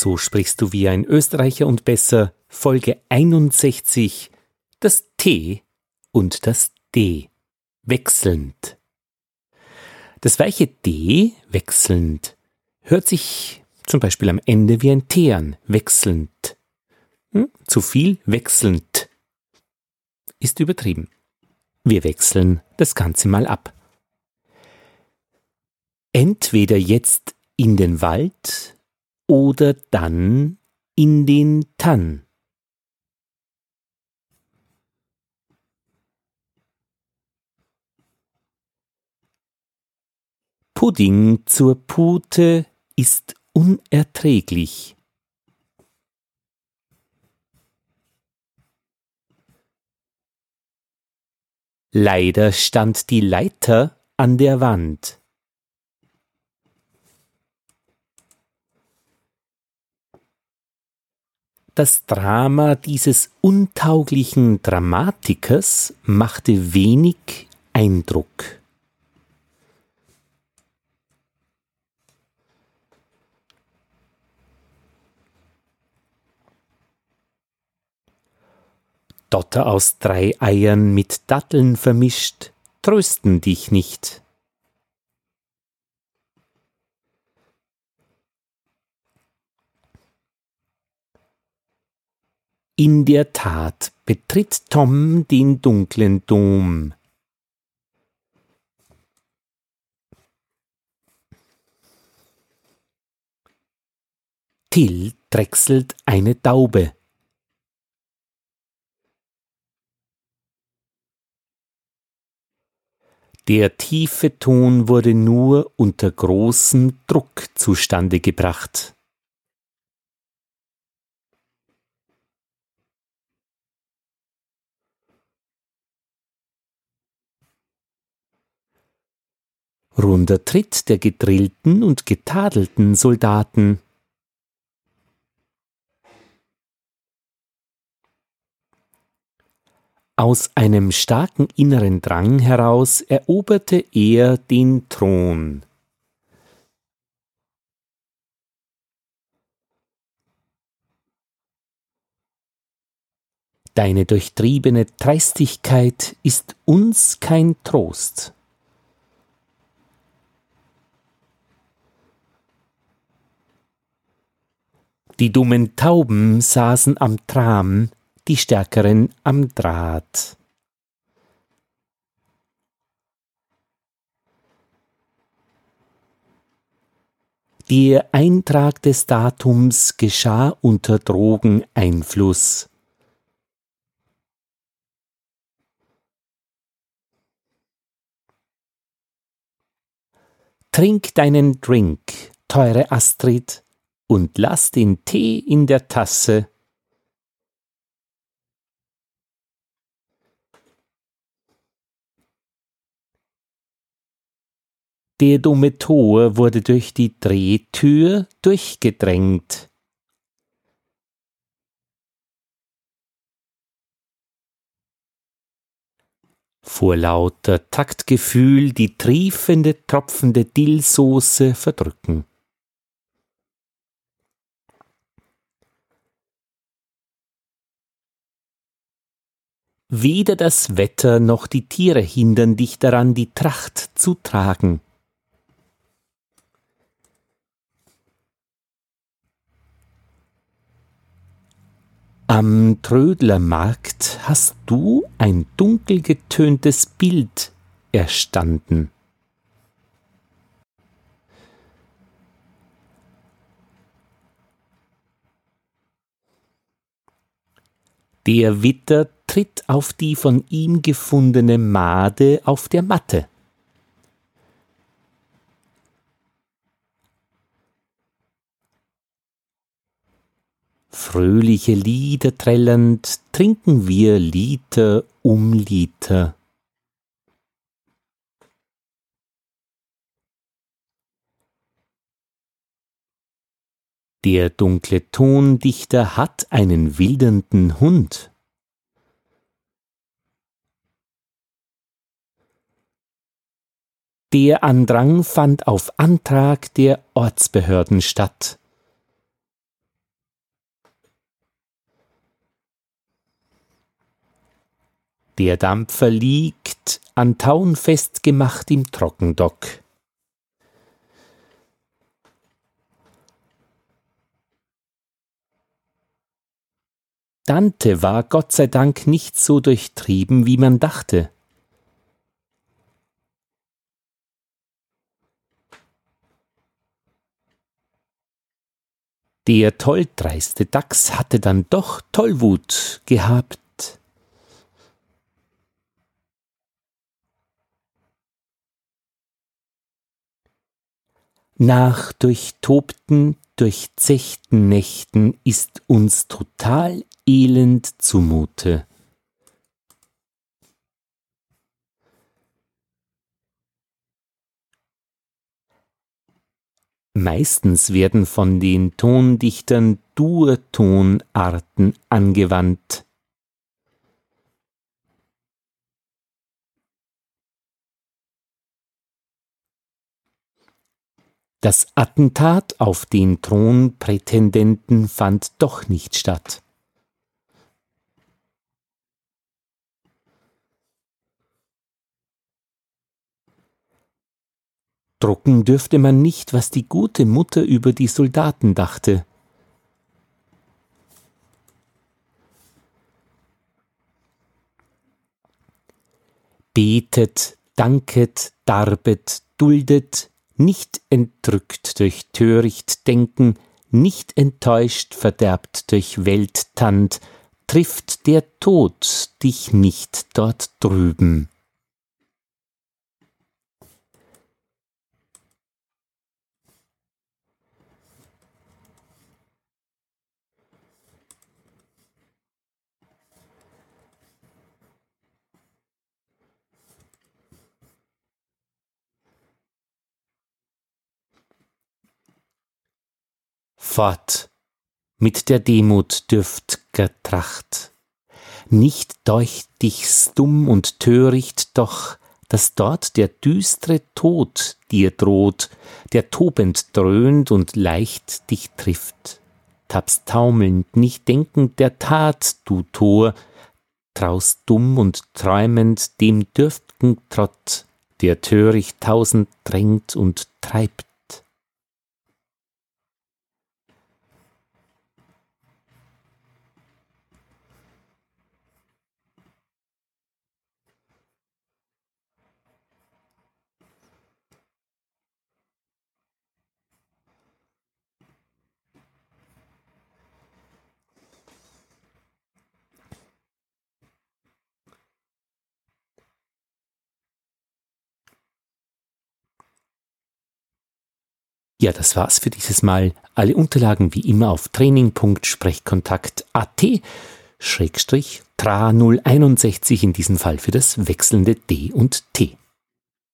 So sprichst du wie ein Österreicher und besser Folge 61 das T und das D wechselnd. Das weiche D wechselnd hört sich zum Beispiel am Ende wie ein T an, wechselnd. Hm? Zu viel wechselnd ist übertrieben. Wir wechseln das Ganze mal ab. Entweder jetzt in den Wald oder dann in den Tann. Pudding zur Pute ist unerträglich. Leider stand die Leiter an der Wand. Das Drama dieses untauglichen Dramatikers machte wenig Eindruck. Dotter aus drei Eiern mit Datteln vermischt, trösten dich nicht. In der Tat betritt Tom den dunklen Dom. Till drechselt eine Daube. Der tiefe Ton wurde nur unter großem Druck zustande gebracht. Runder Tritt der gedrillten und getadelten Soldaten. Aus einem starken inneren Drang heraus eroberte er den Thron. Deine durchtriebene Dreistigkeit ist uns kein Trost. Die dummen Tauben saßen am Tram, die Stärkeren am Draht. Der Eintrag des Datums geschah unter Drogeneinfluss. Trink deinen Drink, teure Astrid, und lass den Tee in der Tasse Der dumme Tor wurde durch die Drehtür durchgedrängt. Vor lauter Taktgefühl die triefende, tropfende Dillsoße verdrücken. Weder das Wetter noch die Tiere hindern dich daran, die Tracht zu tragen. Am Trödlermarkt hast du ein dunkel getöntes Bild erstanden. Der Witter tritt auf die von ihm gefundene Made auf der Matte. Fröhliche Lieder trällernd trinken wir Liter um Liter. Der dunkle Tondichter hat einen wildernden Hund. Der Andrang fand auf Antrag der Ortsbehörden statt. Der Dampfer liegt an Tauen festgemacht im Trockendock. Dante war Gott sei Dank nicht so durchtrieben, wie man dachte. Der tolldreiste Dachs hatte dann doch Tollwut gehabt. Nach durchtobten, durchzechten Nächten ist uns total elend zumute. Meistens werden von den Tondichtern Durtonarten angewandt. Das Attentat auf den Thronprätendenten fand doch nicht statt. Drucken dürfte man nicht, was die gute Mutter über die Soldaten dachte. Betet, danket, darbet, duldet, nicht entrückt durch töricht Denken, nicht enttäuscht verderbt durch Welttand, trifft der Tod dich nicht dort drüben. Fort mit der Demut dürft'ger Tracht. Nicht deucht dich's dumm und töricht doch, dass dort der düstre Tod dir droht, der tobend dröhnt und leicht dich trifft. Tappst taumelnd, nicht denkend der Tat, du Tor, traust dumm und träumend dem dürft'gen Trott, der töricht tausend drängt und treibt. Ja, das war's für dieses Mal. Alle Unterlagen wie immer auf training.sprechkontakt.at Schrägstrich Tra 061 in diesem Fall für das wechselnde D und T.